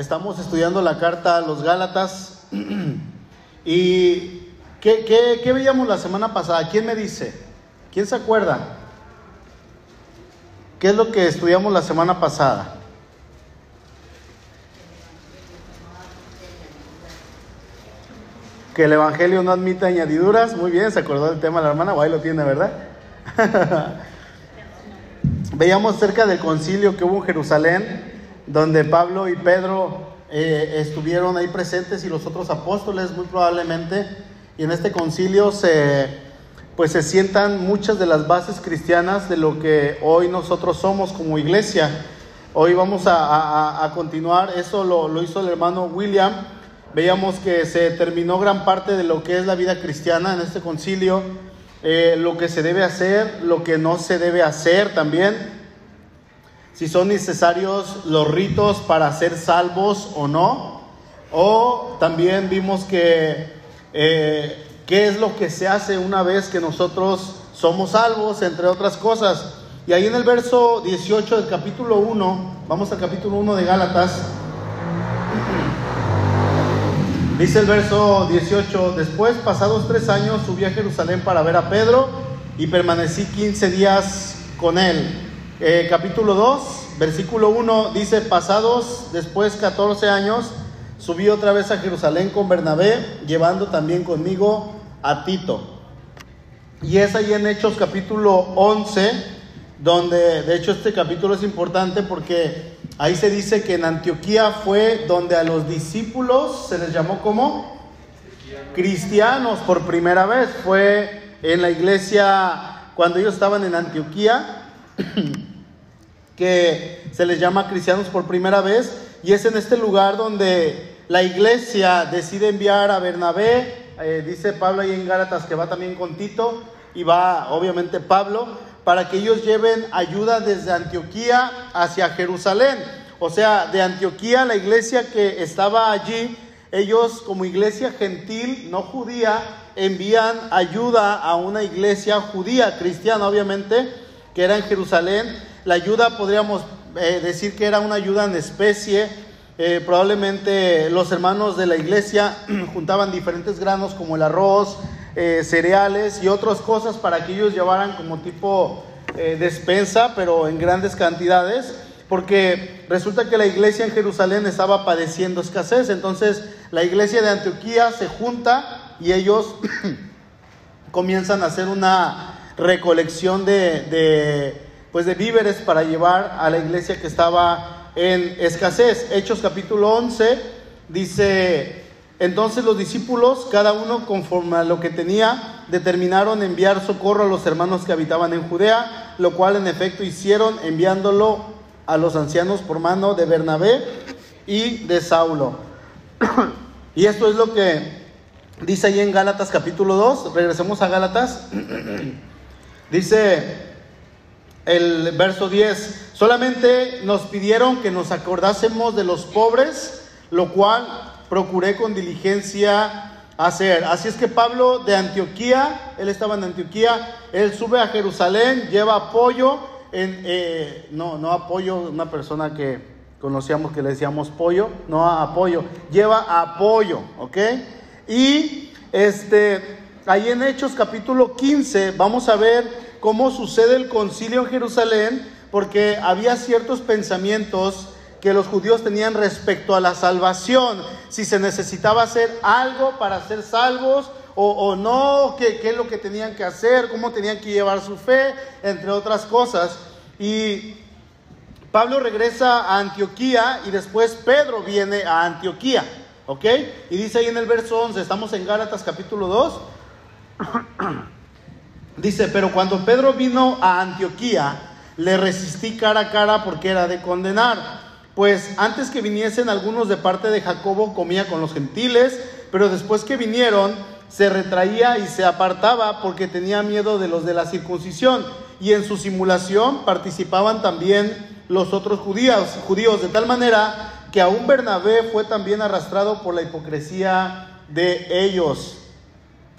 Estamos estudiando la carta a los Gálatas. ¿Y qué, qué, qué veíamos la semana pasada? ¿Quién me dice? ¿Quién se acuerda? ¿Qué es lo que estudiamos la semana pasada? Que el Evangelio no admite añadiduras. Muy bien, se acordó del tema la hermana, o ahí lo tiene, ¿verdad? Veíamos cerca del concilio que hubo en Jerusalén, donde Pablo y Pedro eh, estuvieron ahí presentes y los otros apóstoles muy probablemente. Y en este concilio se pues se sientan muchas de las bases cristianas de lo que hoy nosotros somos como iglesia. Hoy vamos a, continuar, eso lo, hizo el hermano William. Veíamos que se terminó gran parte de lo que es la vida cristiana en este concilio, eh, lo que se debe hacer, lo que no se debe hacer también, si son necesarios los ritos para ser salvos o no, o también vimos que eh, qué es lo que se hace una vez que nosotros somos salvos, entre otras cosas. Y ahí en el verso 18 del capítulo 1, vamos al capítulo 1 de Gálatas, dice el verso 18, después, pasados tres años, subí a Jerusalén para ver a Pedro y permanecí 15 días con él. Eh, capítulo 2, versículo 1, dice, pasados después 14 años, subí otra vez a Jerusalén con Bernabé, llevando también conmigo a Tito. Y es ahí en Hechos capítulo 11, donde de hecho este capítulo es importante porque ahí se dice que en Antioquía fue donde a los discípulos se les llamó como cristianos por primera vez. Fue en la iglesia cuando ellos estaban en Antioquía que se les llama cristianos por primera vez y es en este lugar donde la iglesia decide enviar a Bernabé eh, dice Pablo ahí en Gálatas que va también con Tito y va obviamente Pablo para que ellos lleven ayuda desde Antioquía hacia Jerusalén. O sea, de Antioquía, la iglesia que estaba allí, ellos como iglesia gentil, no judía, envían ayuda a una iglesia judía, cristiana obviamente, que era en Jerusalén. La ayuda podríamos eh, decir que era una ayuda en especie, eh, probablemente los hermanos de la iglesia juntaban diferentes granos como el arroz, eh, cereales y otras cosas para que ellos llevaran como tipo despensa, pero en grandes cantidades, porque resulta que la iglesia en Jerusalén estaba padeciendo escasez. Entonces la iglesia de Antioquía se junta y ellos comienzan a hacer una recolección de, pues de víveres para llevar a la iglesia que estaba en escasez. Hechos capítulo 11 dice, entonces los discípulos, cada uno conforme a lo que tenía, determinaron enviar socorro a los hermanos que habitaban en Judea, lo cual en efecto hicieron enviándolo a los ancianos por mano de Bernabé y de Saulo. y esto es lo que dice ahí en Gálatas capítulo 2, regresemos a Gálatas. dice el verso 10, solamente nos pidieron que nos acordásemos de los pobres, lo cual procuré con diligencia hacer. Así es que Pablo de Antioquía, él estaba en Antioquía, él sube a Jerusalén, lleva apoyo, en, eh, no, no apoyo, una persona que conocíamos que le decíamos pollo, no apoyo, lleva apoyo, ¿ok? Y este, ahí en Hechos capítulo 15 vamos a ver cómo sucede el concilio en Jerusalén, porque había ciertos pensamientos que los judíos tenían respecto a la salvación, si se necesitaba hacer algo para ser salvos o, no, ¿qué, qué es lo que tenían que hacer, cómo tenían que llevar su fe, entre otras cosas. Y Pablo regresa a Antioquía y después Pedro viene a Antioquía, ¿ok? Y dice ahí en el verso 11, estamos en Gálatas capítulo 2. Dice, pero cuando Pedro vino a Antioquía, le resistí cara a cara porque era de condenar. Pues antes que viniesen algunos de parte de Jacobo comía con los gentiles, pero después que vinieron se retraía y se apartaba porque tenía miedo de los de la circuncisión. Y en su simulación participaban también los otros judíos, judíos de tal manera que aún Bernabé fue también arrastrado por la hipocresía de ellos.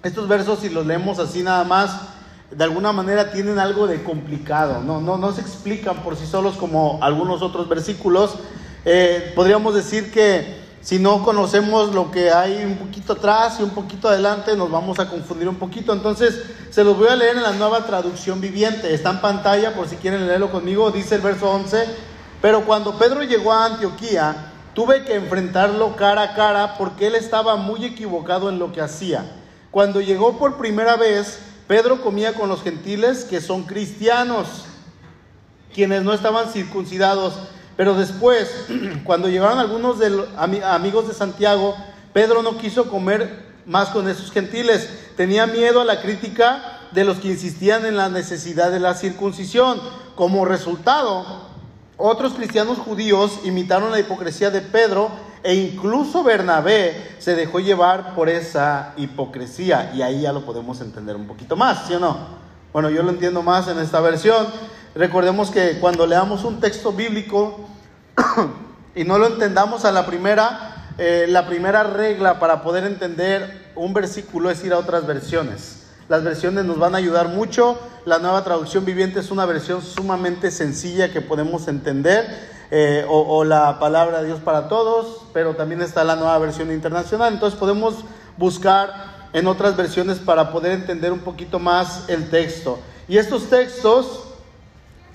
Estos versos, si los leemos así nada más, de alguna manera tienen algo de complicado, no, no, no se explican por sí solos como algunos otros versículos, Eh, podríamos decir que si no conocemos lo que hay un poquito atrás y un poquito adelante, nos vamos a confundir un poquito. Entonces, se los voy a leer en la nueva traducción viviente. Está en pantalla por si quieren leerlo conmigo. Dice el verso 11. Pero cuando Pedro llegó a Antioquía, tuve que enfrentarlo cara a cara porque él estaba muy equivocado en lo que hacía. Cuando llegó por primera vez, Pedro comía con los gentiles que son cristianos, quienes no estaban circuncidados pero después, cuando llegaron algunos de los amigos de Santiago, Pedro no quiso comer más con esos gentiles. Tenía miedo a la crítica de los que insistían en la necesidad de la circuncisión. Como resultado, otros cristianos judíos imitaron la hipocresía de Pedro e incluso Bernabé se dejó llevar por esa hipocresía. Y ahí ya lo podemos entender un poquito más, ¿sí o no? Bueno, yo lo entiendo más en esta versión. Recordemos que cuando leamos un texto bíblico y no lo entendamos a la primera, eh, la primera regla para poder entender un versículo es ir a otras versiones. Las versiones nos van a ayudar mucho. La nueva traducción viviente es una versión sumamente sencilla que podemos entender. Eh, o, la palabra de Dios para todos, pero también está la nueva versión internacional. Entonces podemos buscar en otras versiones para poder entender un poquito más el texto. Y estos textos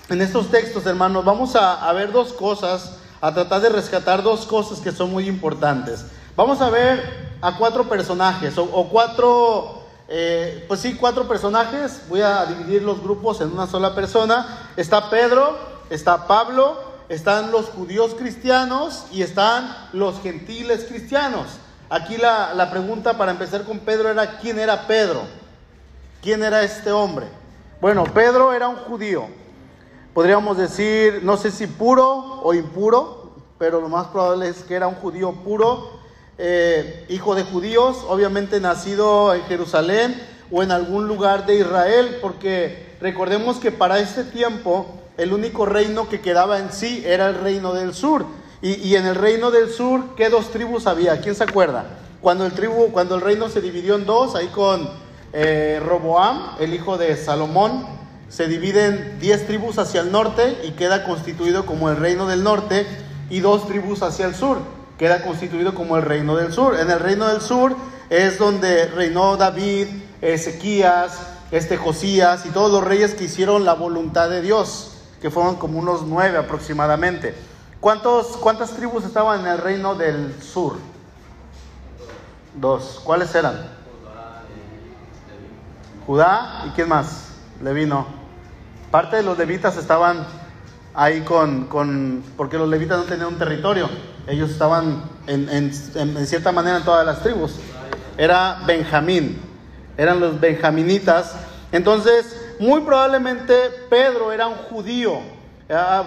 en estos textos, hermanos, vamos a, ver dos cosas, a tratar de rescatar dos cosas que son muy importantes. Vamos a ver a cuatro personajes, o, cuatro, eh, pues sí, cuatro personajes. Voy a dividir los grupos en una sola persona. Está Pedro, está Pablo, están los judíos cristianos y están los gentiles cristianos. Aquí la, la pregunta para empezar con Pedro era, ¿quién era Pedro? ¿Quién era este hombre? Bueno, Pedro era un judío podríamos decir, no sé si puro o impuro, pero lo más probable es que era un judío puro, eh, hijo de judíos, obviamente nacido en Jerusalén o en algún lugar de Israel, porque recordemos que para este tiempo el único reino que quedaba en sí era el reino del sur. Y, en el reino del sur, ¿qué dos tribus había? ¿Quién se acuerda? Cuando el, tribu, cuando el reino se dividió en dos, ahí con eh, Roboam, el hijo de Salomón, se dividen 10 tribus hacia el norte y queda constituido como el reino del norte y dos tribus hacia el sur, queda constituido como el reino del sur. En el reino del sur es donde reinó David, Ezequías, este Josías y todos los reyes que hicieron la voluntad de Dios, que fueron como unos nueve aproximadamente. ¿Cuántos, ¿Cuántas tribus estaban en el reino del sur? Dos. ¿Cuáles eran? Judá y quién más? Levino. Parte de los levitas estaban ahí con, con, porque los levitas no tenían un territorio, ellos estaban en, en, cierta manera en todas las tribus. Era Benjamín, eran los benjaminitas. Entonces, muy probablemente Pedro era un judío,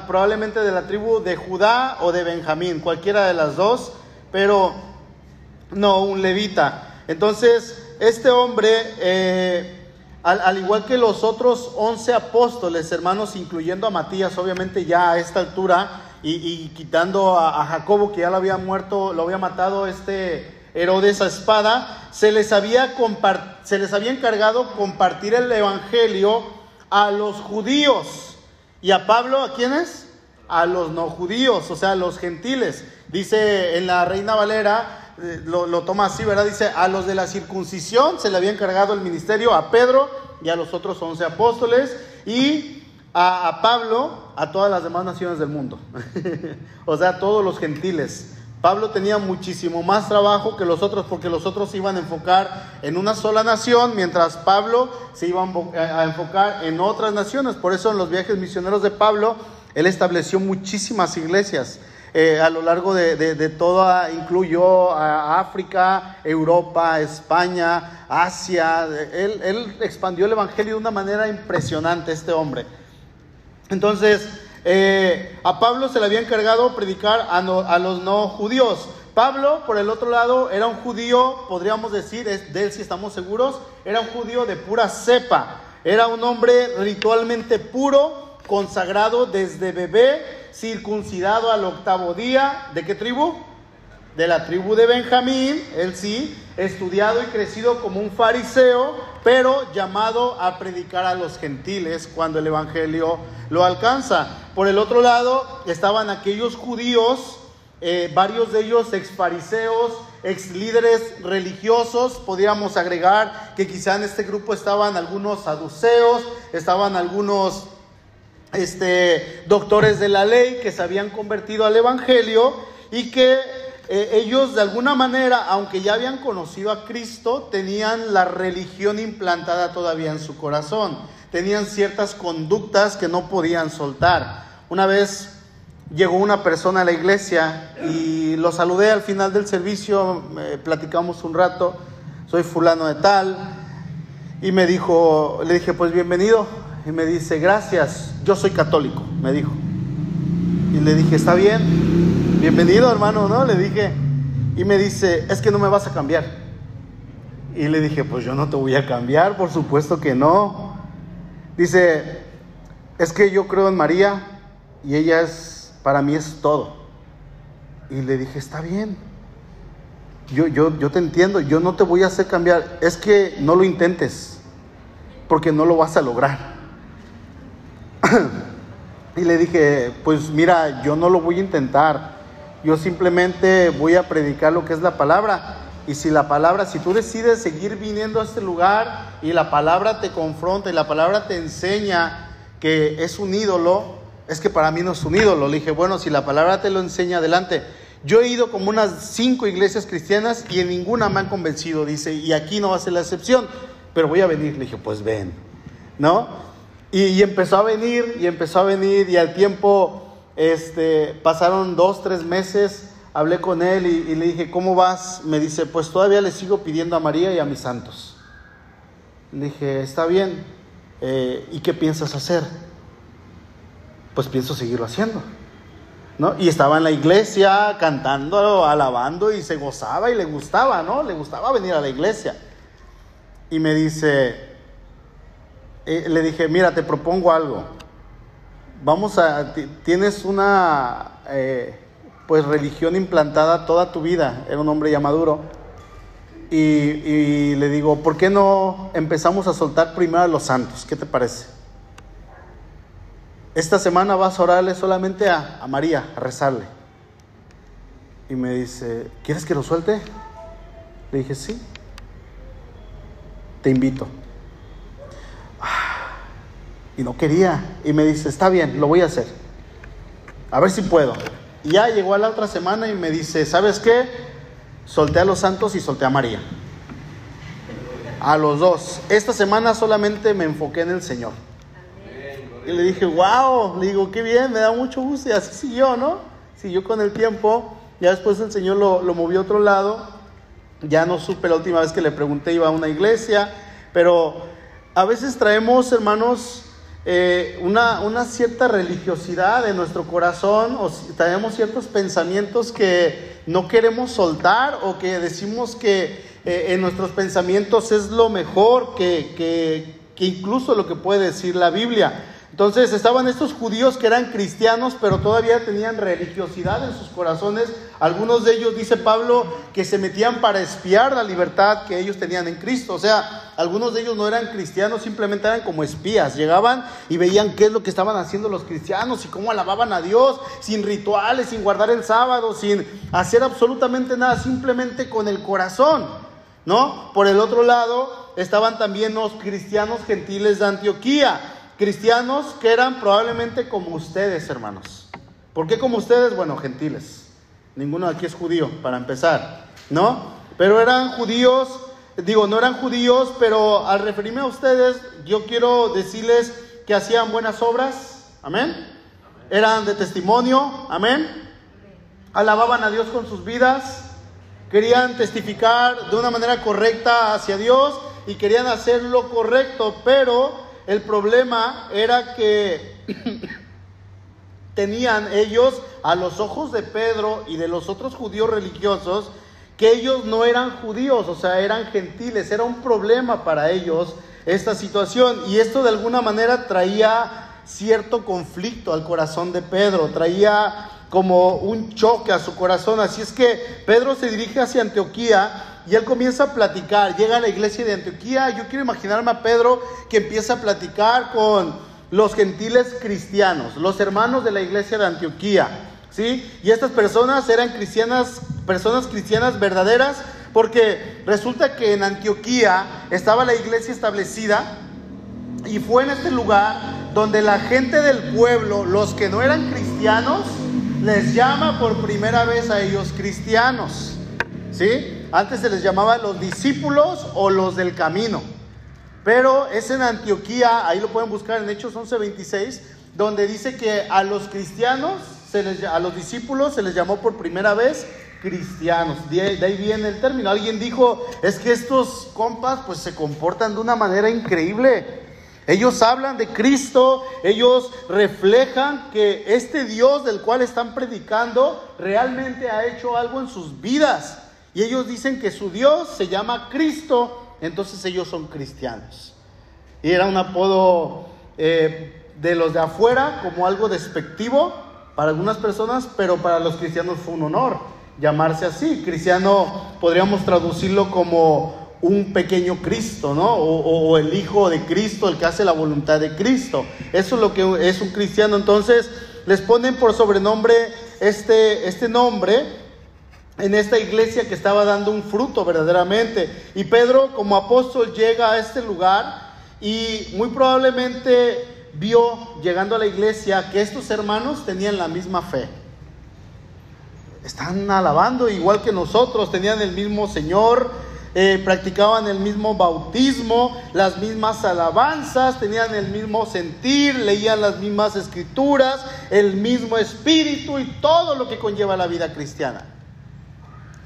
probablemente de la tribu de Judá o de Benjamín, cualquiera de las dos, pero no un levita. Entonces, este hombre... Eh, al, igual que los otros once apóstoles, hermanos, incluyendo a Matías, obviamente ya a esta altura, y, quitando a, Jacobo, que ya lo había muerto, lo había matado este Herodes a espada, se les había, se les había encargado compartir el evangelio a los judíos. ¿Y a Pablo a quiénes? A los no judíos, o sea, a los gentiles. Dice en la Reina Valera, eh, lo, toma así, ¿verdad? Dice, a los de la circuncisión se le había encargado el ministerio, a Pedro y a los otros once apóstoles, y a, Pablo, a todas las demás naciones del mundo. o sea, a todos los gentiles. Pablo tenía muchísimo más trabajo que los otros porque los otros se iban a enfocar en una sola nación, mientras Pablo se iba a enfocar en otras naciones. Por eso en los viajes misioneros de Pablo, él estableció muchísimas iglesias. Eh, a lo largo de, de, toda, incluyó a África, Europa, España, Asia. Él, él, expandió el Evangelio de una manera impresionante, este hombre. Entonces, eh, a Pablo se le había encargado predicar a, a, los no judíos. Pablo, por el otro lado, era un judío, podríamos decir, de él si estamos seguros, era un judío de pura cepa. Era un hombre ritualmente puro, consagrado desde bebé circuncidado al octavo día. ¿De qué tribu? De la tribu de Benjamín, él sí, estudiado y crecido como un fariseo, pero llamado a predicar a los gentiles cuando el Evangelio lo alcanza. Por el otro lado estaban aquellos judíos eh, varios de ellos ex fariseos, ex líderes religiosos, podríamos agregar que quizá en este grupo estaban algunos saduceos, estaban algunos este, doctores de la ley que se habían convertido al Evangelio y que eh, ellos de alguna manera, aunque ya habían conocido a Cristo, tenían la religión implantada todavía en su corazón, tenían ciertas conductas que no podían soltar. Una vez llegó una persona a la iglesia y lo saludé al final del servicio, platicamos un rato, soy fulano de tal, y me dijo, le dije, pues bienvenido, y me dice, gracias, yo soy católico, me dijo. Y le dije, está bien, bienvenido hermano, ¿no? Le dije, y me dice, es que no me vas a cambiar. Y le dije, pues yo no te voy a cambiar, por supuesto que no. Dice, es que yo creo en María y ella es, para mí es todo. Y le dije, está bien, yo, yo, yo te entiendo, yo no te voy a hacer cambiar, es que no lo intentes, porque no lo vas a lograr. y le dije, pues mira, yo no lo voy a intentar, yo simplemente voy a predicar lo que es la palabra. Y si la palabra, si tú decides seguir viniendo a este lugar y la palabra te confronta y la palabra te enseña que es un ídolo, es que para mí no es un ídolo. Le dije, bueno, si la palabra te lo enseña adelante. Yo he ido como unas cinco iglesias cristianas y en ninguna me han convencido, dice, y aquí no va a ser la excepción, pero voy a venir. Le dije, pues ven, ¿no? Y, empezó a venir, y empezó a venir, y al tiempo este, pasaron dos, tres meses, hablé con él y, le dije, ¿cómo vas? Me dice, pues todavía le sigo pidiendo a María y a mis santos. Le dije, está bien, eh, ¿y qué piensas hacer? Pues pienso seguirlo haciendo. ¿No? Y estaba en la iglesia cantando, alabando y se gozaba y le gustaba, ¿no? Le gustaba venir a la iglesia. Y me dice, eh, le dije, mira, te propongo algo. Vamos a, tienes una eh, pues religión implantada toda tu vida. Era un hombre ya maduro. Y, y, le digo, ¿por qué no empezamos a soltar primero a los santos? ¿Qué te parece? Esta semana vas a orarle solamente a, a María, a rezarle. Y me dice, ¿quieres que lo suelte? Le dije, sí. Te invito y no quería. Y me dice, está bien, lo voy a hacer. A ver si puedo. Y ya llegó a la otra semana y me dice, ¿sabes qué? Solté a los santos y solté a María. A los dos. Esta semana solamente me enfoqué en el Señor. Y le dije, wow, le digo, qué bien, me da mucho gusto. Y así siguió, ¿no? Siguió con el tiempo. Ya después el Señor lo, lo movió a otro lado. Ya no supe la última vez que le pregunté, iba a una iglesia. Pero a veces traemos, hermanos, eh, una, una, cierta religiosidad en nuestro corazón o tenemos ciertos pensamientos que no queremos soltar o que decimos que eh, en nuestros pensamientos es lo mejor que, que, que incluso lo que puede decir la Biblia. Entonces estaban estos judíos que eran cristianos, pero todavía tenían religiosidad en sus corazones. Algunos de ellos, dice Pablo, que se metían para espiar la libertad que ellos tenían en Cristo. O sea, algunos de ellos no eran cristianos, simplemente eran como espías. Llegaban y veían qué es lo que estaban haciendo los cristianos y cómo alababan a Dios, sin rituales, sin guardar el sábado, sin hacer absolutamente nada, simplemente con el corazón. ¿No? Por el otro lado, estaban también los cristianos gentiles de Antioquía cristianos que eran probablemente como ustedes, hermanos. ¿Por qué como ustedes? Bueno, gentiles. Ninguno de aquí es judío, para empezar, ¿no? Pero eran judíos, digo, no eran judíos, pero al referirme a ustedes, yo quiero decirles que hacían buenas obras, amén. Eran de testimonio, amén. Alababan a Dios con sus vidas, querían testificar de una manera correcta hacia Dios y querían hacer lo correcto, pero el problema era que tenían ellos a los ojos de Pedro y de los otros judíos religiosos que ellos no eran judíos, o sea, eran gentiles, era un problema para ellos esta situación. Y esto de alguna manera traía cierto conflicto al corazón de Pedro, traía como un choque a su corazón, así es que Pedro se dirige hacia Antioquía y él comienza a platicar, llega a la iglesia de Antioquía, yo quiero imaginarme a Pedro que empieza a platicar con los gentiles cristianos, los hermanos de la iglesia de Antioquía. ¿sí? Y estas personas eran cristianas, personas cristianas verdaderas, porque resulta que en Antioquía estaba la iglesia establecida y fue en este lugar donde la gente del pueblo, los que no eran cristianos, les llama por primera vez a ellos cristianos. ¿Sí? Antes se les llamaba los discípulos o los del camino. Pero es en Antioquía, ahí lo pueden buscar en Hechos 11:26, donde dice que a los cristianos, se les, a los discípulos se les llamó por primera vez cristianos. De, ahí viene el término. Alguien dijo, es que estos compas pues se comportan de una manera increíble. Ellos hablan de Cristo, ellos reflejan que este Dios del cual están predicando realmente ha hecho algo en sus vidas. Y ellos dicen que su Dios se llama Cristo, entonces ellos son cristianos. Y era un apodo eh, de los de afuera como algo despectivo para algunas personas, pero para los cristianos fue un honor llamarse así. Cristiano podríamos traducirlo como un pequeño Cristo, ¿no? O, el Hijo de Cristo, el que hace la voluntad de Cristo. Eso es lo que es un cristiano. Entonces les ponen por sobrenombre este, este nombre en esta iglesia que estaba dando un fruto verdaderamente. Y Pedro como apóstol llega a este lugar y muy probablemente vio llegando a la iglesia que estos hermanos tenían la misma fe. Están alabando igual que nosotros, tenían el mismo Señor, eh, practicaban el mismo bautismo, las mismas alabanzas, tenían el mismo sentir, leían las mismas escrituras, el mismo espíritu y todo lo que conlleva la vida cristiana.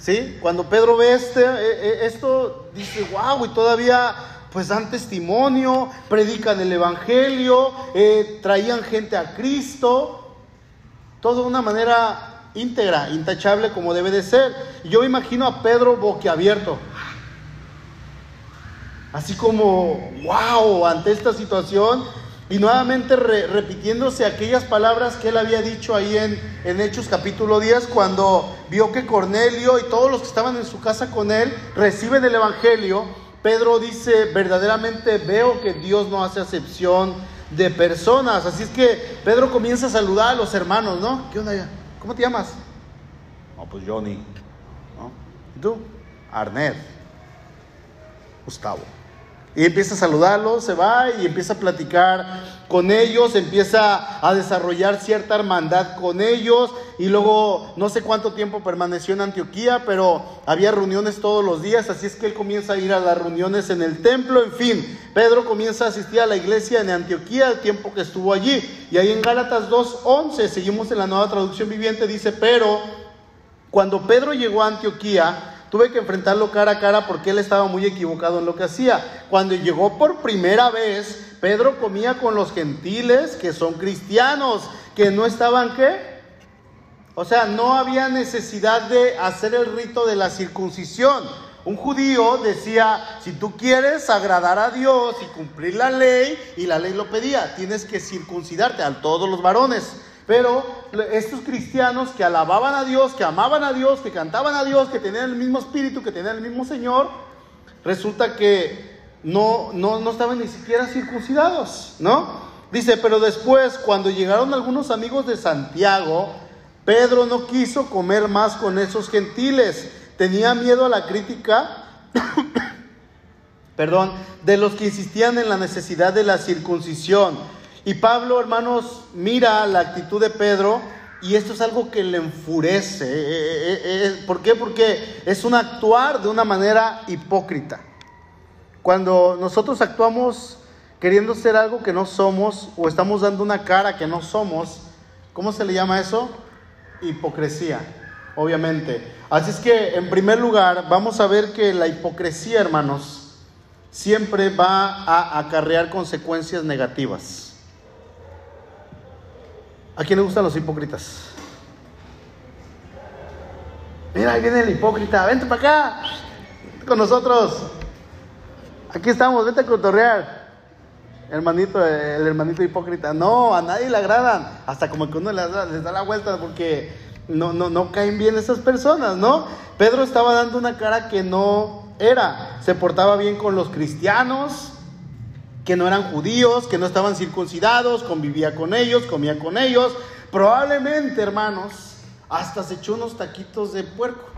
¿Sí? Cuando Pedro ve este, eh, eh, esto, dice, wow, y todavía pues dan testimonio, predican el Evangelio, traían gente a Cristo, todo de una manera íntegra, intachable como debe de ser. Yo imagino a Pedro boquiabierto, así como, wow, ante esta situación, y nuevamente repitiéndose aquellas palabras que él había dicho ahí en, en, Hechos capítulo 10, cuando vio que Cornelio y todos los que estaban en su casa con él reciben el Evangelio, Pedro dice, verdaderamente veo que Dios no hace acepción de personas. Así es que Pedro comienza a saludar a los hermanos, ¿no? ¿Qué onda? ¿Cómo te llamas? No, pues Johnny. ¿Y tú? Arnett. Gustavo. Y empieza a saludarlos, se va y empieza a platicar con ellos, empieza a desarrollar cierta hermandad con ellos. Y luego no sé cuánto tiempo permaneció en Antioquía, pero había reuniones todos los días, así es que él comienza a ir a las reuniones en el templo. En fin, Pedro comienza a asistir a la iglesia en Antioquía el tiempo que estuvo allí. Y ahí en Gálatas 2.11, seguimos en la nueva traducción viviente, dice, pero cuando Pedro llegó a Antioquía, Tuve que enfrentarlo cara a cara porque él estaba muy equivocado en lo que hacía. Cuando llegó por primera vez, Pedro comía con los gentiles que son cristianos, que no estaban qué? O sea, no había necesidad de hacer el rito de la circuncisión. Un judío decía, si tú quieres agradar a Dios y cumplir la ley, y la ley lo pedía, tienes que circuncidarte a todos los varones. Pero estos cristianos que alababan a Dios, que amaban a Dios, que cantaban a Dios, que tenían el mismo espíritu, que tenían el mismo Señor, resulta que no, no, no estaban ni siquiera circuncidados, ¿no? Dice, pero después, cuando llegaron algunos amigos de Santiago, Pedro no quiso comer más con esos gentiles. Tenía miedo a la crítica, perdón, de los que insistían en la necesidad de la circuncisión. Y Pablo, hermanos, mira la actitud de Pedro y esto es algo que le enfurece. Eh, eh, eh, ¿Por qué? Porque es un actuar de una manera hipócrita. Cuando nosotros actuamos queriendo ser algo que no somos o estamos dando una cara que no somos, ¿cómo se le llama eso? Hipocresía, obviamente. Así es que, en primer lugar, vamos a ver que la hipocresía, hermanos, siempre va a acarrear consecuencias negativas. ¿A quién le gustan los hipócritas? Mira, ahí viene el hipócrita. Vente para acá. con nosotros. Aquí estamos, vete a cotorrear. Hermanito, el hermanito hipócrita. No, a nadie le agradan. Hasta como que uno les da, les da la vuelta porque no, no, no caen bien esas personas, ¿no? Pedro estaba dando una cara que no era. Se portaba bien con los cristianos, que no eran judíos, que no estaban circuncidados, convivía con ellos, comía con ellos. Probablemente, hermanos, hasta se echó unos taquitos de puerco.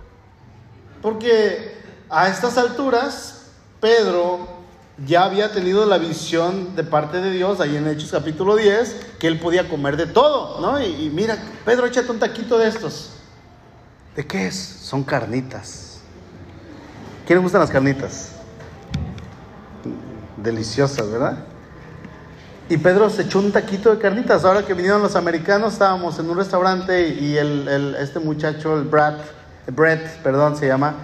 Porque a estas alturas, Pedro ya había tenido la visión de parte de Dios, ahí en Hechos capítulo 10, que él podía comer de todo, ¿no? Y, mira, Pedro, échate un taquito de estos. ¿De qué es? Son carnitas. ¿Quién le gustan las carnitas? Deliciosas, ¿verdad? Y Pedro se echó un taquito de carnitas. Ahora que vinieron los americanos, estábamos en un restaurante y el, este muchacho, el Brad, Brett, perdón, se llama,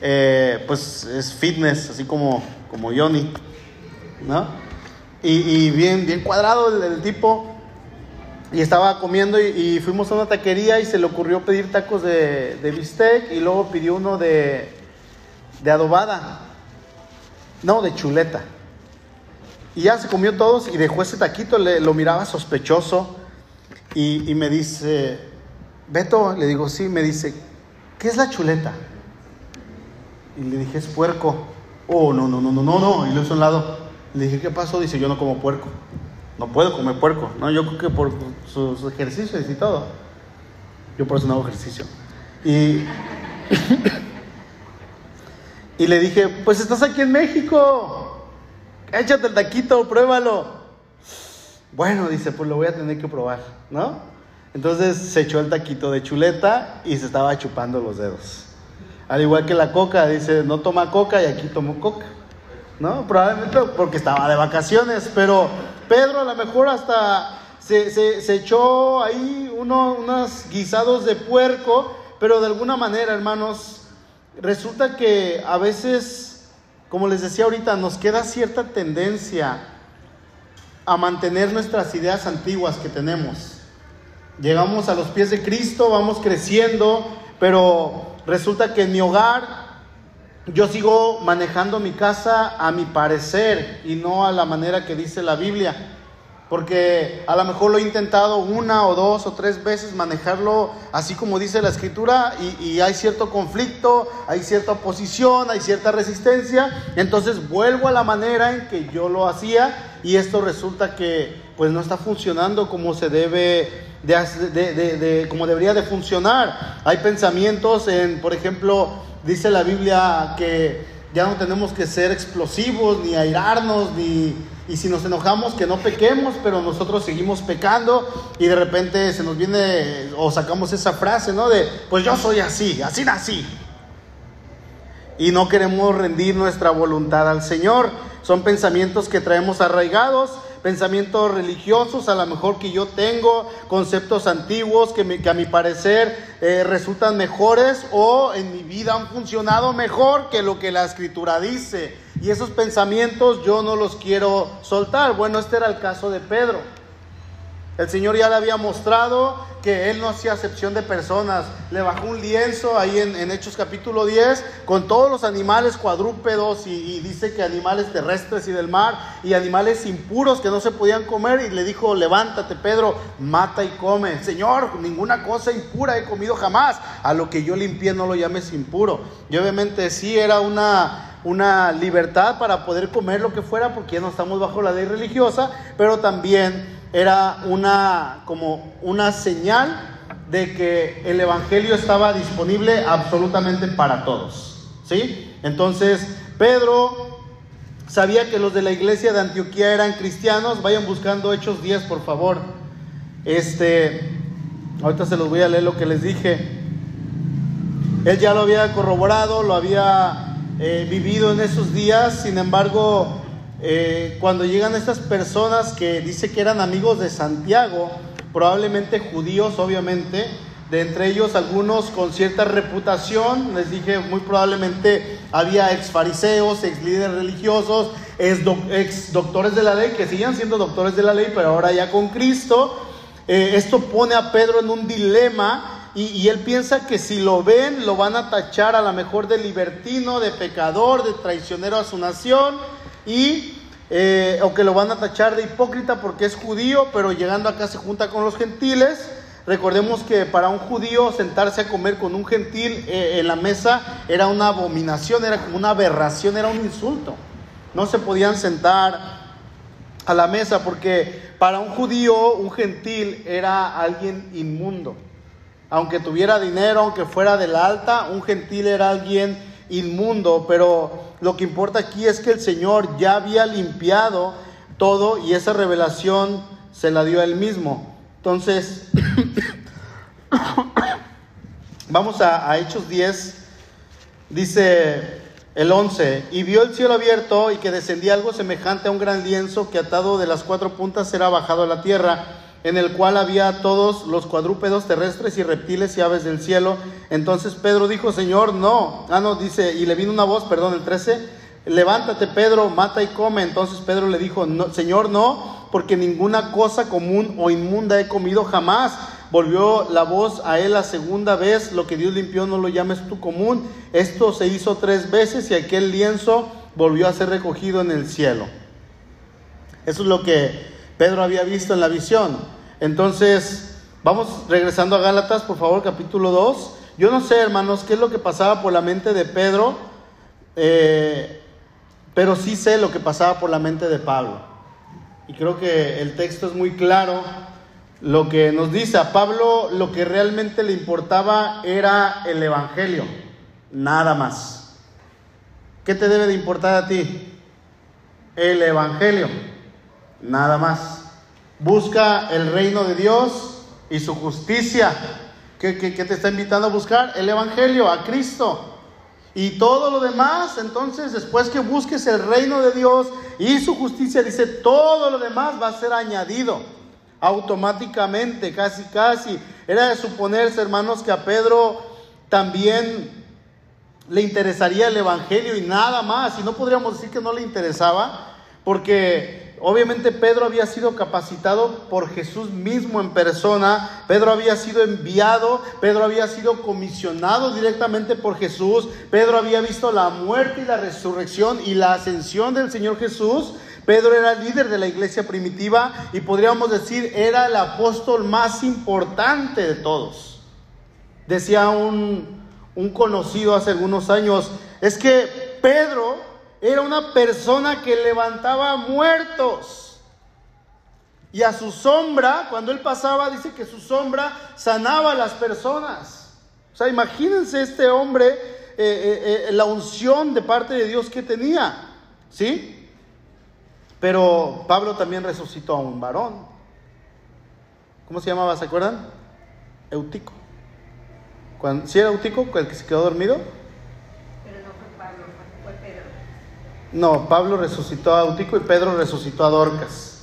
eh, pues es fitness, así como, como Johnny, ¿no? Y, bien, bien cuadrado el, tipo. Y estaba comiendo y, fuimos a una taquería y se le ocurrió pedir tacos de, de bistec y luego pidió uno de, de adobada. No, de chuleta. Y ya se comió todos y dejó ese taquito, le, lo miraba sospechoso y, me dice, Beto, le digo, sí, me dice, ¿qué es la chuleta? Y le dije, es puerco. Oh, no, no, no, no, no, no. Y lo hizo un lado. Le dije, ¿qué pasó? Dice, yo no como puerco. No puedo comer puerco. No, yo creo que por sus ejercicios y todo. Yo por eso no hago ejercicio. Y, y le dije, pues estás aquí en México échate el taquito, pruébalo. Bueno, dice, pues lo voy a tener que probar, ¿no? Entonces se echó el taquito de chuleta y se estaba chupando los dedos. Al igual que la coca, dice, no toma coca y aquí tomo coca, ¿no? Probablemente porque estaba de vacaciones, pero Pedro a lo mejor hasta se, se, echó ahí uno, unos guisados de puerco, pero de alguna manera, hermanos, resulta que a veces como les decía ahorita, nos queda cierta tendencia a mantener nuestras ideas antiguas que tenemos. Llegamos a los pies de Cristo, vamos creciendo, pero resulta que en mi hogar yo sigo manejando mi casa a mi parecer y no a la manera que dice la Biblia. Porque a lo mejor lo he intentado una o dos o tres veces manejarlo así como dice la escritura y, hay cierto conflicto, hay cierta oposición, hay cierta resistencia. Entonces vuelvo a la manera en que yo lo hacía y esto resulta que pues no está funcionando como se debe de, de, como debería de funcionar. Hay pensamientos en, por ejemplo, dice la Biblia que ya no tenemos que ser explosivos, ni airarnos, ni y si nos enojamos, que no pequemos, pero nosotros seguimos pecando y de repente se nos viene o sacamos esa frase, ¿no? De, pues yo soy así, así nací. Y no queremos rendir nuestra voluntad al Señor. Son pensamientos que traemos arraigados, pensamientos religiosos a lo mejor que yo tengo, conceptos antiguos que, a mi parecer eh, resultan mejores o en mi vida han funcionado mejor que lo que la escritura dice. Y esos pensamientos yo no los quiero soltar. Bueno, este era el caso de Pedro. El Señor ya le había mostrado que Él no hacía acepción de personas. Le bajó un lienzo ahí en, Hechos capítulo 10 con todos los animales cuadrúpedos y, y, dice que animales terrestres y del mar y animales impuros que no se podían comer y le dijo, levántate Pedro, mata y come. Señor, ninguna cosa impura he comido jamás. A lo que yo limpié no lo llames impuro. Y obviamente sí era una una libertad para poder comer lo que fuera porque ya no estamos bajo la ley religiosa, pero también era una como una señal de que el evangelio estaba disponible absolutamente para todos, ¿sí? Entonces, Pedro sabía que los de la iglesia de Antioquía eran cristianos, vayan buscando Hechos 10, por favor. Este ahorita se los voy a leer lo que les dije. Él ya lo había corroborado, lo había vivido en esos días, sin embargo, eh, cuando llegan estas personas que dice que eran amigos de Santiago, probablemente judíos, obviamente, de entre ellos algunos con cierta reputación, les dije, muy probablemente había ex fariseos, ex líderes religiosos, ex, doctores de la ley, que siguen siendo doctores de la ley, pero ahora ya con Cristo. Eh, esto pone a Pedro en un dilema y, él piensa que si lo ven, lo van a tachar a lo mejor de libertino, de pecador, de traicionero a su nación, y, eh, o que lo van a tachar de hipócrita porque es judío, pero llegando acá se junta con los gentiles. Recordemos que para un judío sentarse a comer con un gentil eh, en la mesa era una abominación, era como una aberración, era un insulto. No se podían sentar a la mesa porque para un judío un gentil era alguien inmundo. Aunque tuviera dinero, aunque fuera de la alta, un gentil era alguien inmundo, pero lo que importa aquí es que el Señor ya había limpiado todo y esa revelación se la dio a él mismo. Entonces, vamos a, a Hechos 10, dice el 11, y vio el cielo abierto y que descendía algo semejante a un gran lienzo que atado de las cuatro puntas era bajado a la tierra, en el cual había todos los cuadrúpedos terrestres y reptiles y aves del cielo. Entonces Pedro dijo, Señor, no. Ah, no, dice, y le vino una voz, perdón, el 13, levántate Pedro, mata y come. Entonces Pedro le dijo, no, Señor, no, porque ninguna cosa común o inmunda he comido jamás. Volvió la voz a él la segunda vez, lo que Dios limpió no lo llames tú común. Esto se hizo tres veces y aquel lienzo volvió a ser recogido en el cielo. Eso es lo que Pedro había visto en la visión. Entonces, vamos regresando a Gálatas, por favor, capítulo 2. Yo no sé, hermanos, qué es lo que pasaba por la mente de Pedro, eh, pero sí sé lo que pasaba por la mente de Pablo. Y creo que el texto es muy claro lo que nos dice a Pablo, lo que realmente le importaba era el Evangelio, nada más. ¿Qué te debe de importar a ti? El Evangelio, nada más. Busca el reino de Dios y su justicia. ¿Qué, te está invitando a buscar? El Evangelio, a Cristo. Y todo lo demás, entonces, después que busques el reino de Dios y su justicia, dice, todo lo demás va a ser añadido automáticamente, casi, casi. Era de suponerse, hermanos, que a Pedro también le interesaría el Evangelio y nada más. Y no podríamos decir que no le interesaba, porque obviamente Pedro había sido capacitado por Jesús mismo en persona, Pedro había sido enviado, Pedro había sido comisionado directamente por Jesús, Pedro había visto la muerte y la resurrección y la ascensión del Señor Jesús. Pedro era líder de la iglesia primitiva y podríamos decir era el apóstol más importante de todos. Decía un, un conocido hace algunos años, es que Pedro era una persona que levantaba muertos. Y a su sombra, cuando él pasaba, dice que su sombra sanaba a las personas. O sea, imagínense este hombre, eh, eh, eh, la unción de parte de Dios que tenía. ¿Sí? Pero Pablo también resucitó a un varón. ¿Cómo se llamaba? ¿Se acuerdan? Eutico. ¿Sí era Eutico el que se quedó dormido? Pero no fue Pablo, fue Pedro. No, Pablo resucitó a Eutico y Pedro resucitó a Dorcas.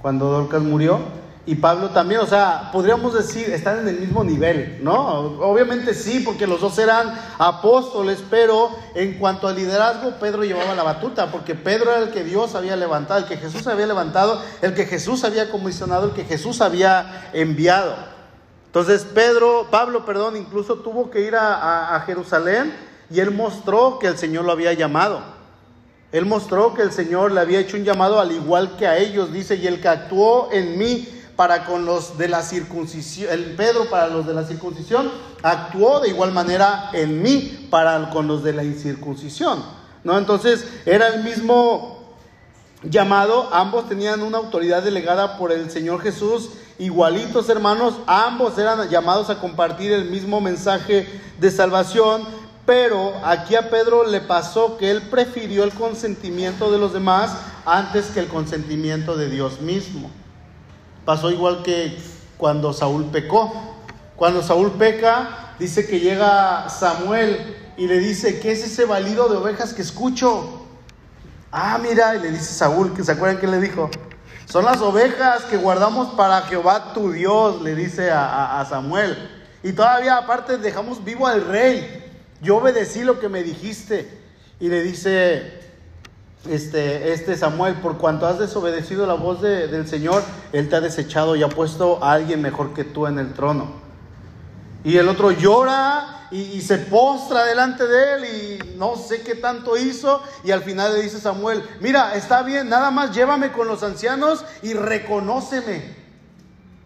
Cuando Dorcas murió, y Pablo también, o sea, podríamos decir, están en el mismo nivel, ¿no? Obviamente sí, porque los dos eran apóstoles, pero en cuanto al liderazgo, Pedro llevaba la batuta, porque Pedro era el que Dios había levantado, el que Jesús había levantado, el que Jesús había comisionado, el que Jesús había enviado. Entonces Pedro, Pablo, perdón, incluso tuvo que ir a, a Jerusalén y él mostró que el Señor lo había llamado. Él mostró que el Señor le había hecho un llamado al igual que a ellos, dice, y el que actuó en mí para con los de la circuncisión, el Pedro para los de la circuncisión, actuó de igual manera en mí para con los de la incircuncisión. ¿no? Entonces era el mismo llamado, ambos tenían una autoridad delegada por el Señor Jesús, igualitos hermanos, ambos eran llamados a compartir el mismo mensaje de salvación, pero aquí a Pedro le pasó que él prefirió el consentimiento de los demás antes que el consentimiento de Dios mismo. Pasó igual que cuando Saúl pecó. Cuando Saúl peca, dice que llega Samuel y le dice, ¿qué es ese balido de ovejas que escucho? Ah, mira, y le dice Saúl, que se acuerdan que le dijo, son las ovejas que guardamos para Jehová tu Dios, le dice a, a Samuel. Y todavía aparte dejamos vivo al rey. Yo obedecí lo que me dijiste. Y le dice este, este Samuel, por cuanto has desobedecido la voz del Señor, Él te ha desechado y ha puesto a alguien mejor que tú en el trono. Y el otro llora y, y, se postra delante de él y no sé qué tanto hizo. Y al final le dice Samuel, mira, está bien, nada más llévame con los ancianos y reconóceme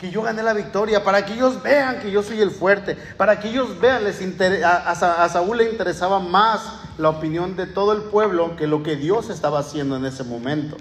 que yo gané la victoria, para que ellos vean que yo soy el fuerte, para que ellos vean, les a, a, Saúl le interesaba más la opinión de todo el pueblo que lo que Dios estaba haciendo en ese momento.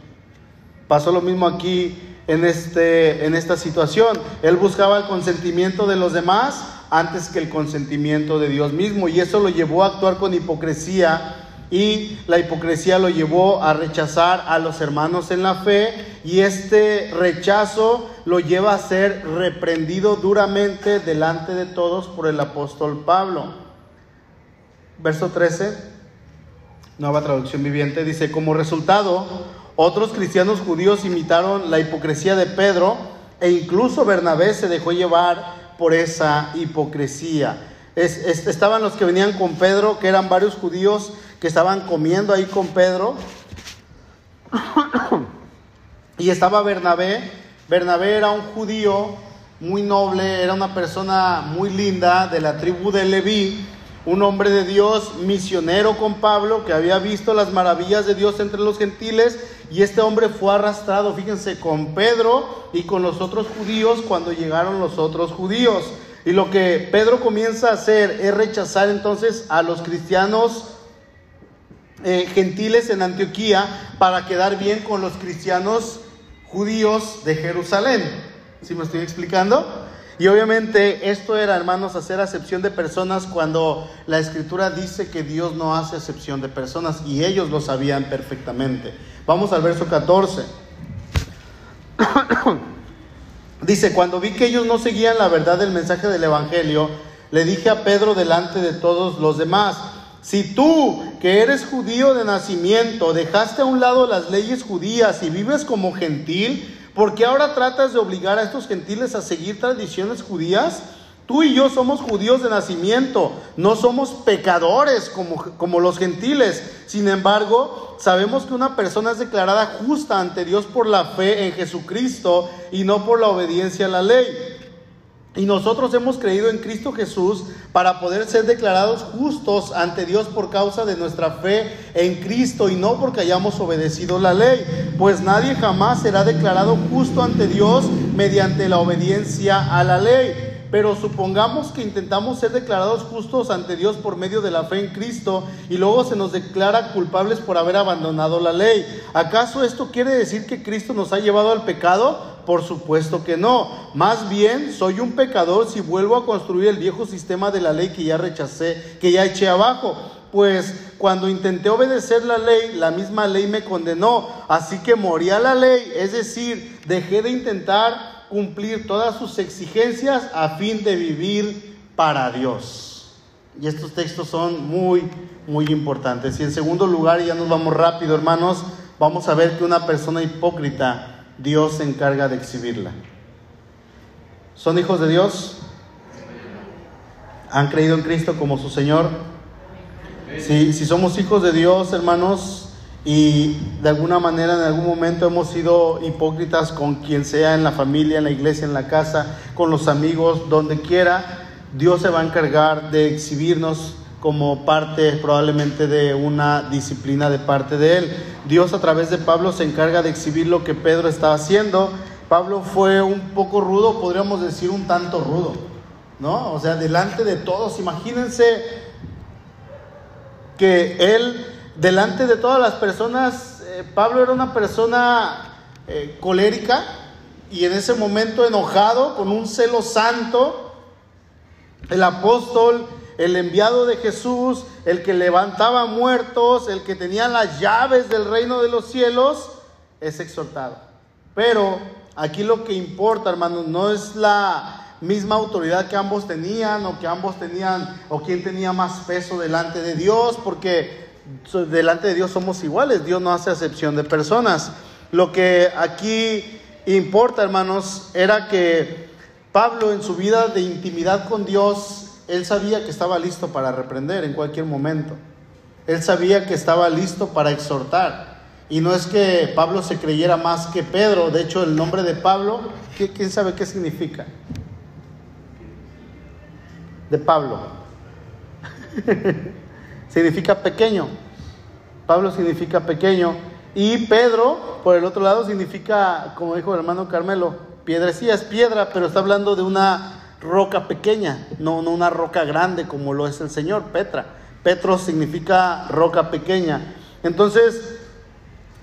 Pasó lo mismo aquí en, este, en esta situación. Él buscaba el consentimiento de los demás antes que el consentimiento de Dios mismo. Y eso lo llevó a actuar con hipocresía y la hipocresía lo llevó a rechazar a los hermanos en la fe y este rechazo lo lleva a ser reprendido duramente delante de todos por el apóstol Pablo. Verso 13, nueva traducción viviente, dice, como resultado, otros cristianos judíos imitaron la hipocresía de Pedro e incluso Bernabé se dejó llevar por esa hipocresía. estaban los que venían con Pedro, que eran varios judíos que estaban comiendo ahí con Pedro. y estaba Bernabé. Bernabé era un judío muy noble, era una persona muy linda de la tribu de Leví, un hombre de Dios, misionero con Pablo, que había visto las maravillas de Dios entre los gentiles, y este hombre fue arrastrado, fíjense, con Pedro y con los otros judíos cuando llegaron los otros judíos. Y lo que Pedro comienza a hacer es rechazar entonces a los cristianos eh, gentiles en Antioquía para quedar bien con los cristianos judíos de Jerusalén. ¿Sí me estoy explicando? Y obviamente esto era, hermanos, hacer acepción de personas cuando la escritura dice que Dios no hace acepción de personas y ellos lo sabían perfectamente. Vamos al verso 14. dice, cuando vi que ellos no seguían la verdad del mensaje del Evangelio, le dije a Pedro delante de todos los demás, si tú, que eres judío de nacimiento, dejaste a un lado las leyes judías y vives como gentil, ¿por qué ahora tratas de obligar a estos gentiles a seguir tradiciones judías? Tú y yo somos judíos de nacimiento, no somos pecadores como, como, los gentiles. Sin embargo, sabemos que una persona es declarada justa ante Dios por la fe en Jesucristo y no por la obediencia a la ley. Y nosotros hemos creído en Cristo Jesús para poder ser declarados justos ante Dios por causa de nuestra fe en Cristo y no porque hayamos obedecido la ley. Pues nadie jamás será declarado justo ante Dios mediante la obediencia a la ley. Pero supongamos que intentamos ser declarados justos ante Dios por medio de la fe en Cristo y luego se nos declara culpables por haber abandonado la ley. ¿Acaso esto quiere decir que Cristo nos ha llevado al pecado? Por supuesto que no. Más bien, soy un pecador si vuelvo a construir el viejo sistema de la ley que ya rechacé, que ya eché abajo. Pues cuando intenté obedecer la ley, la misma ley me condenó. Así que morí a la ley, es decir, dejé de intentar cumplir todas sus exigencias a fin de vivir para Dios. Y estos textos son muy, muy importantes. Y en segundo lugar, y ya nos vamos rápido, hermanos, vamos a ver que una persona hipócrita Dios se encarga de exhibirla. ¿Son hijos de Dios? ¿Han creído en Cristo como su Señor? Si, si somos hijos de Dios, hermanos, y de alguna manera en algún momento hemos sido hipócritas con quien sea en la familia, en la iglesia, en la casa, con los amigos, donde quiera, Dios se va a encargar de exhibirnos como parte probablemente de una disciplina de parte de él. Dios a través de Pablo se encarga de exhibir lo que Pedro estaba haciendo. Pablo fue un poco rudo, podríamos decir un tanto rudo, ¿no? O sea, delante de todos, imagínense que él, delante de todas las personas, eh, Pablo era una persona eh, colérica y en ese momento enojado, con un celo santo, el apóstol el enviado de Jesús, el que levantaba muertos, el que tenía las llaves del reino de los cielos, es exhortado. Pero aquí lo que importa, hermanos, no es la misma autoridad que ambos tenían o que ambos tenían o quién tenía más peso delante de Dios, porque delante de Dios somos iguales, Dios no hace acepción de personas. Lo que aquí importa, hermanos, era que Pablo en su vida de intimidad con Dios él sabía que estaba listo para reprender en cualquier momento. Él sabía que estaba listo para exhortar. Y no es que Pablo se creyera más que Pedro. De hecho, el nombre de Pablo, ¿quién sabe qué significa? De Pablo. significa pequeño. Pablo significa pequeño. Y Pedro, por el otro lado, significa, como dijo el hermano Carmelo. Sí, es piedra, pero está hablando de una roca pequeña, no, no una roca grande como lo es el Señor, Petra. Petro significa roca pequeña. Entonces,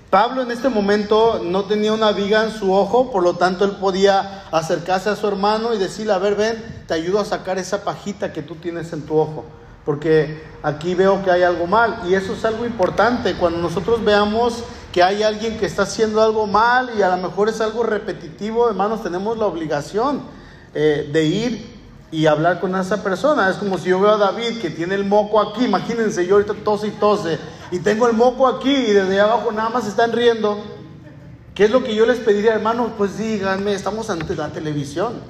Pablo en este momento no tenía una viga en su ojo, por lo tanto él podía acercarse a su hermano y decirle, a ver, ven, te ayudo a sacar esa pajita que tú tienes en tu ojo, porque aquí veo que hay algo mal. Y eso es algo importante, cuando nosotros veamos que hay alguien que está haciendo algo mal y a lo mejor es algo repetitivo, hermanos, tenemos la obligación eh, de ir y hablar con esa persona. Es como si yo veo a David que tiene el moco aquí, imagínense, yo ahorita tose y tose, y tengo el moco aquí y desde abajo nada más están riendo. ¿Qué es lo que yo les pediría, hermanos? Pues díganme, estamos ante la televisión.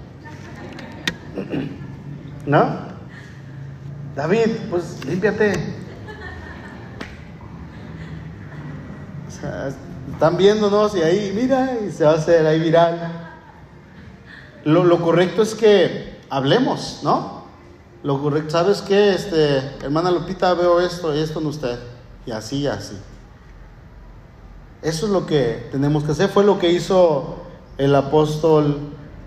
¿No? David, pues límpiate. O sea, están viéndonos y ahí, mira, y se va a hacer ahí viral. Lo, lo correcto es que hablemos, ¿no? Lo correcto, ¿sabes qué? Este, hermana Lupita, veo esto y esto en usted. Y así, y así. Eso es lo que tenemos que hacer. Fue lo que hizo el apóstol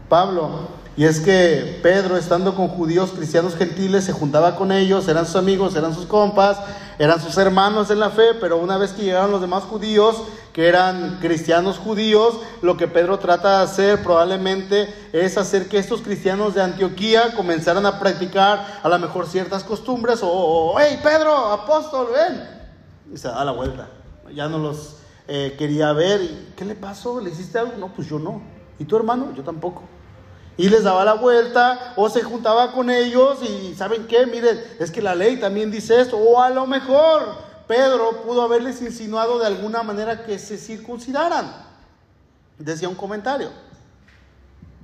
Pablo. Y es que Pedro, estando con judíos, cristianos, gentiles, se juntaba con ellos, eran sus amigos, eran sus compas, eran sus hermanos en la fe, pero una vez que llegaron los demás judíos, que eran cristianos judíos, lo que Pedro trata de hacer probablemente es hacer que estos cristianos de Antioquía comenzaran a practicar a lo mejor ciertas costumbres, o, hey Pedro, apóstol, ven, y se da la vuelta, ya no los eh, quería ver, ¿qué le pasó? ¿Le hiciste algo? No, pues yo no. ¿Y tu hermano? Yo tampoco. Y les daba la vuelta o se juntaba con ellos y ¿saben qué? Miren, es que la ley también dice esto. O a lo mejor Pedro pudo haberles insinuado de alguna manera que se circuncidaran. Decía un comentario.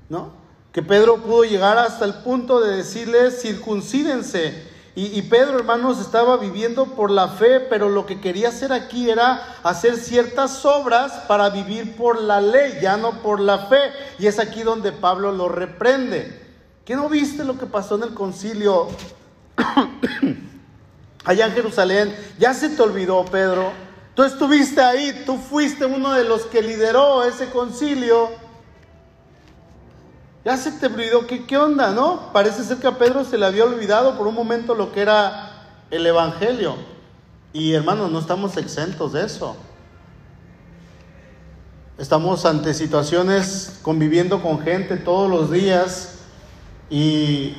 ¿No? Que Pedro pudo llegar hasta el punto de decirles circuncídense. Y, Pedro, hermanos, estaba viviendo por la fe, pero lo que quería hacer aquí era hacer ciertas obras para vivir por la ley, ya no por la fe. Y es aquí donde Pablo lo reprende. ¿Qué no viste lo que pasó en el concilio allá en Jerusalén? Ya se te olvidó, Pedro. Tú estuviste ahí, tú fuiste uno de los que lideró ese concilio. Ya se te olvidó, ¿qué, ¿qué onda, no? Parece ser que a Pedro se le había olvidado por un momento lo que era el Evangelio. Y hermanos, no estamos exentos de eso. Estamos ante situaciones conviviendo con gente todos los días y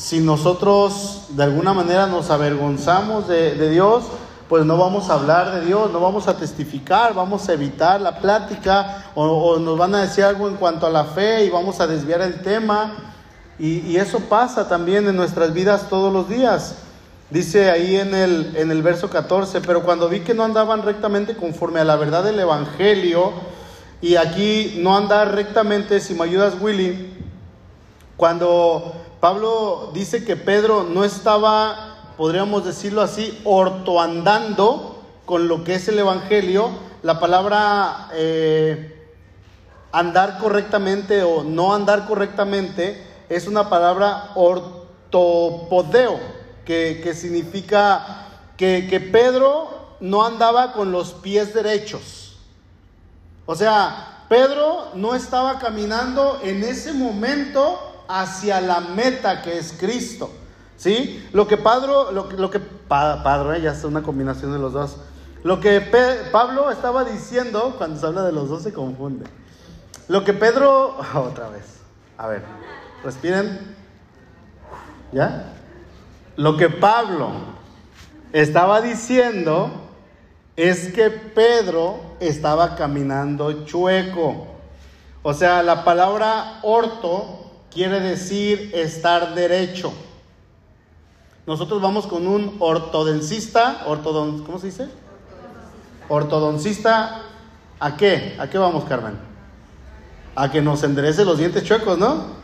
si nosotros de alguna manera nos avergonzamos de, Dios, pues no vamos a hablar de Dios, no vamos a testificar, vamos a evitar la plática o, nos van a decir algo en cuanto a la fe y vamos a desviar el tema. Y, eso pasa también en nuestras vidas todos los días. Dice ahí en el, en el verso 14, pero cuando vi que no andaban rectamente conforme a la verdad del Evangelio, y aquí no andar rectamente, si me ayudas Willy, cuando Pablo dice que Pedro no estaba podríamos decirlo así, ortoandando con lo que es el Evangelio, la palabra eh, andar correctamente o no andar correctamente es una palabra ortopodeo, que, significa que, que Pedro no andaba con los pies derechos. O sea, Pedro no estaba caminando en ese momento hacia la meta que es Cristo. ¿Sí? Lo que Pablo, lo, que Padre, ¿eh? ya es una combinación de los dos. Lo que Pablo estaba diciendo, cuando se habla de los dos se confunde. Lo que Pedro, otra vez, a ver, respiren, ¿ya? Lo que Pablo estaba diciendo es que Pedro estaba caminando chueco. O sea, la palabra orto quiere decir estar derecho. Nosotros vamos con un ortodoncista, ortodon, ¿cómo se dice? Ortodoncista, ¿a qué? ¿A qué vamos, Carmen? A que nos enderece los dientes chuecos, ¿no?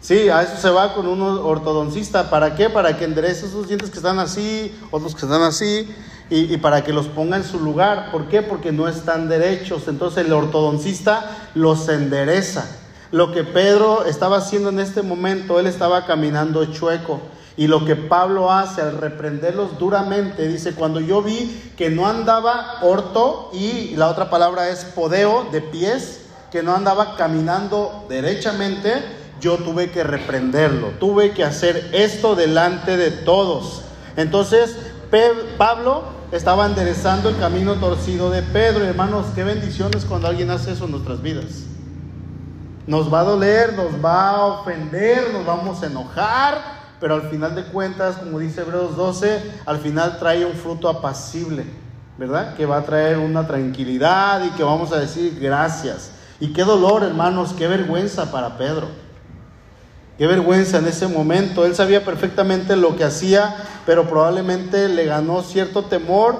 Sí, a eso se va con un ortodoncista. ¿Para qué? Para que enderece esos dientes que están así, otros que están así, y, y, para que los ponga en su lugar. ¿Por qué? Porque no están derechos. Entonces el ortodoncista los endereza. Lo que Pedro estaba haciendo en este momento, él estaba caminando chueco. Y lo que Pablo hace al reprenderlos duramente, dice, cuando yo vi que no andaba orto y la otra palabra es podeo, de pies, que no andaba caminando derechamente, yo tuve que reprenderlo, tuve que hacer esto delante de todos. Entonces, Pablo estaba enderezando el camino torcido de Pedro. Hermanos, qué bendiciones cuando alguien hace eso en nuestras vidas. Nos va a doler, nos va a ofender, nos vamos a enojar, pero al final de cuentas, como dice Hebreos 12, al final trae un fruto apacible, ¿verdad? Que va a traer una tranquilidad y que vamos a decir gracias. Y qué dolor, hermanos, qué vergüenza para Pedro. Qué vergüenza en ese momento. Él sabía perfectamente lo que hacía, pero probablemente le ganó cierto temor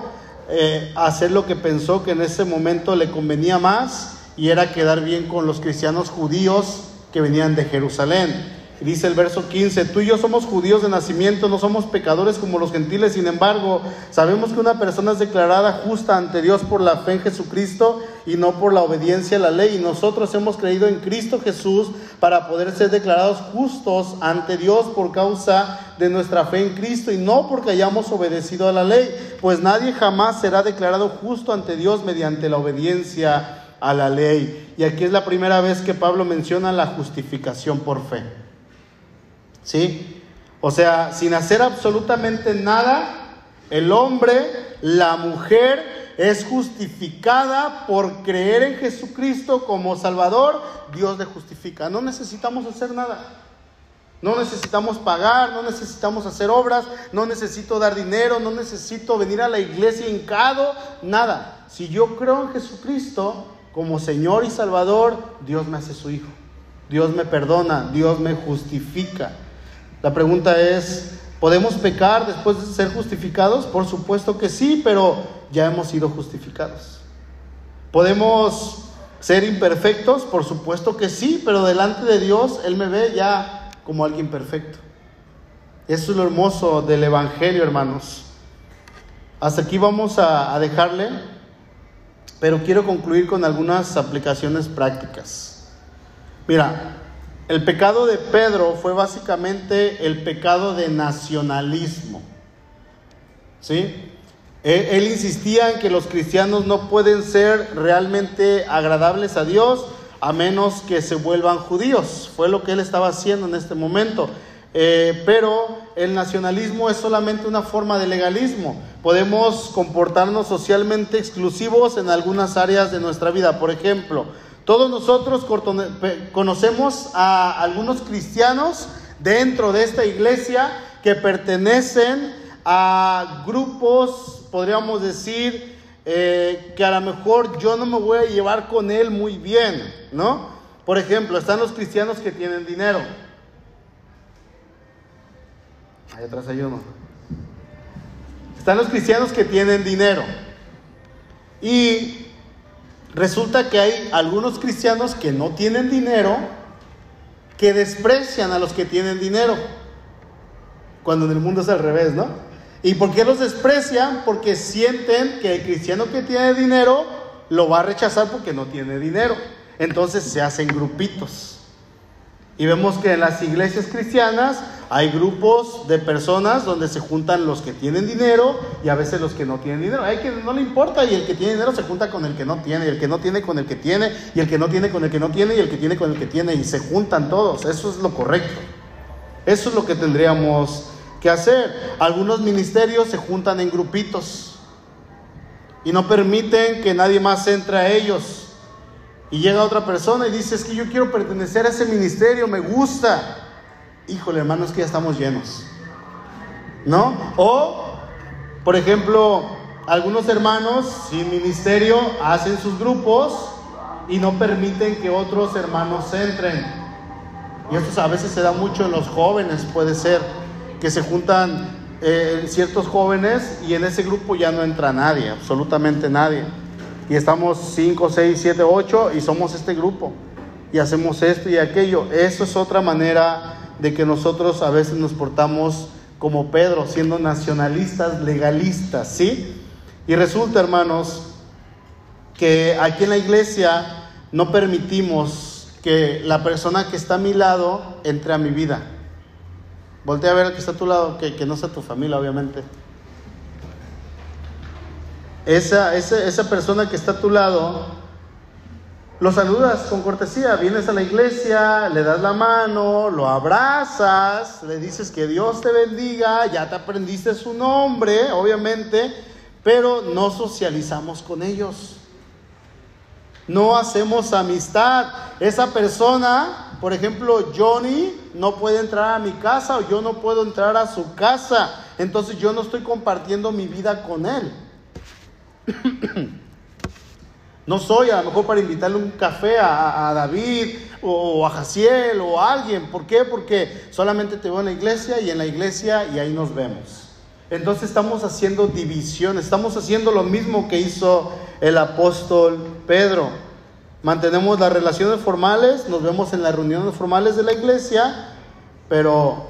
eh, hacer lo que pensó que en ese momento le convenía más y era quedar bien con los cristianos judíos que venían de Jerusalén. Dice el verso 15, tú y yo somos judíos de nacimiento, no somos pecadores como los gentiles, sin embargo, sabemos que una persona es declarada justa ante Dios por la fe en Jesucristo y no por la obediencia a la ley. Y nosotros hemos creído en Cristo Jesús para poder ser declarados justos ante Dios por causa de nuestra fe en Cristo y no porque hayamos obedecido a la ley, pues nadie jamás será declarado justo ante Dios mediante la obediencia a la ley. Y aquí es la primera vez que Pablo menciona la justificación por fe. ¿Sí? O sea, sin hacer absolutamente nada, el hombre, la mujer, es justificada por creer en Jesucristo como Salvador. Dios le justifica. No necesitamos hacer nada. No necesitamos pagar, no necesitamos hacer obras, no necesito dar dinero, no necesito venir a la iglesia hincado, nada. Si yo creo en Jesucristo como Señor y Salvador, Dios me hace su hijo. Dios me perdona, Dios me justifica. La pregunta es, ¿podemos pecar después de ser justificados? Por supuesto que sí, pero ya hemos sido justificados. ¿Podemos ser imperfectos? Por supuesto que sí, pero delante de Dios Él me ve ya como alguien perfecto. Eso es lo hermoso del Evangelio, hermanos. Hasta aquí vamos a, a dejarle, pero quiero concluir con algunas aplicaciones prácticas. Mira, el pecado de Pedro fue básicamente el pecado de nacionalismo. ¿Sí? Él, insistía en que los cristianos no pueden ser realmente agradables a Dios a menos que se vuelvan judíos. Fue lo que él estaba haciendo en este momento. Eh, pero el nacionalismo es solamente una forma de legalismo. Podemos comportarnos socialmente exclusivos en algunas áreas de nuestra vida. Por ejemplo, todos nosotros conocemos a algunos cristianos dentro de esta iglesia que pertenecen a grupos, podríamos decir, eh, que a lo mejor yo no me voy a llevar con él muy bien, ¿no? Por ejemplo, están los cristianos que tienen dinero. Ahí atrás hay uno. Están los cristianos que tienen dinero. Y Resulta que hay algunos cristianos que no tienen dinero, que desprecian a los que tienen dinero, cuando en el mundo es al revés, ¿no? ¿Y por qué los desprecian? Porque sienten que el cristiano que tiene dinero lo va a rechazar porque no tiene dinero. Entonces se hacen grupitos. Y vemos que en las iglesias cristianas hay grupos de personas donde se juntan los que tienen dinero y a veces los que no tienen dinero. Hay que no le importa y el que tiene dinero se junta con el que no tiene, y el que no tiene con el que tiene, y el que no tiene con el que no tiene, y el que tiene con el que tiene, y se juntan todos. Eso es lo correcto. Eso es lo que tendríamos que hacer. Algunos ministerios se juntan en grupitos y no permiten que nadie más entre a ellos. Y llega otra persona y dice, es que yo quiero pertenecer a ese ministerio, me gusta híjole hermano, es que ya estamos llenos. ¿No? O, por ejemplo, algunos hermanos sin ministerio hacen sus grupos y no permiten que otros hermanos entren. Y esto a veces se da mucho en los jóvenes, puede ser, que se juntan eh, ciertos jóvenes y en ese grupo ya no entra nadie, absolutamente nadie. Y estamos 5, 6, 7, 8 y somos este grupo. Y hacemos esto y aquello. Eso es otra manera de que nosotros a veces nos portamos como Pedro, siendo nacionalistas, legalistas, ¿sí? Y resulta, hermanos, que aquí en la iglesia no permitimos que la persona que está a mi lado entre a mi vida. Voltea a ver al que está a tu lado, que, no sea tu familia, obviamente. Esa, esa, esa persona que está a tu lado lo saludas con cortesía, vienes a la iglesia, le das la mano, lo abrazas, le dices que Dios te bendiga, ya te aprendiste su nombre, obviamente, pero no socializamos con ellos. No hacemos amistad. Esa persona, por ejemplo, Johnny, no puede entrar a mi casa o yo no puedo entrar a su casa. Entonces yo no estoy compartiendo mi vida con él. No soy a lo mejor para invitarle un café a, David o, a Jaciel o a alguien. ¿Por qué? Porque solamente te veo en la iglesia y en la iglesia y ahí nos vemos. Entonces estamos haciendo división, estamos haciendo lo mismo que hizo el apóstol Pedro. Mantenemos las relaciones formales, nos vemos en las reuniones formales de la iglesia, pero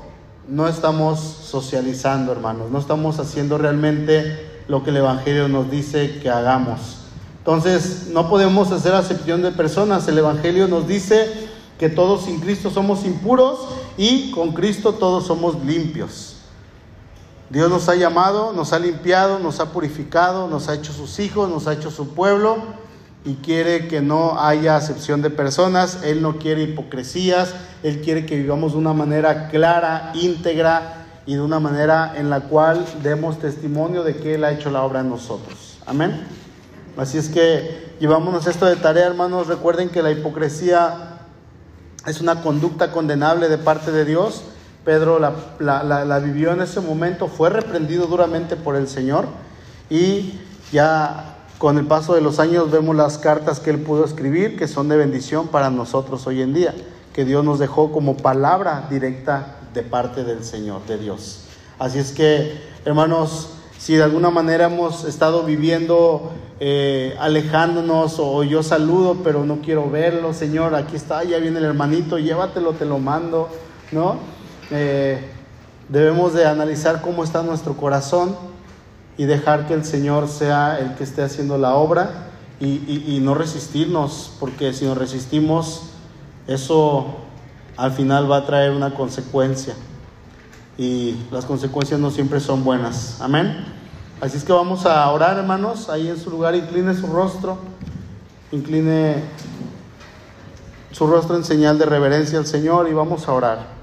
no estamos socializando, hermanos, no estamos haciendo realmente lo que el Evangelio nos dice que hagamos. Entonces, no podemos hacer acepción de personas. El Evangelio nos dice que todos sin Cristo somos impuros y con Cristo todos somos limpios. Dios nos ha llamado, nos ha limpiado, nos ha purificado, nos ha hecho sus hijos, nos ha hecho su pueblo y quiere que no haya acepción de personas. Él no quiere hipocresías, Él quiere que vivamos de una manera clara, íntegra y de una manera en la cual demos testimonio de que Él ha hecho la obra en nosotros. Amén. Así es que llevámonos esto de tarea, hermanos. Recuerden que la hipocresía es una conducta condenable de parte de Dios. Pedro la, vivió en ese momento, fue reprendido duramente por el Señor y ya con el paso de los años vemos las cartas que él pudo escribir, que son de bendición para nosotros hoy en día, que Dios nos dejó como palabra directa de parte del Señor, de Dios. Así es que, hermanos, si de alguna manera hemos estado viviendo eh, alejándonos o yo saludo pero no quiero verlo, Señor, aquí está, ya viene el hermanito, llévatelo, te lo mando, ¿no? Eh, debemos de analizar cómo está nuestro corazón y dejar que el Señor sea el que esté haciendo la obra y, y no resistirnos, porque si nos resistimos, eso al final va a traer una consecuencia y las consecuencias no siempre son buenas. Amén. Así es que vamos a orar, hermanos, ahí en su lugar, incline su rostro, incline su rostro en señal de reverencia al Señor y vamos a orar.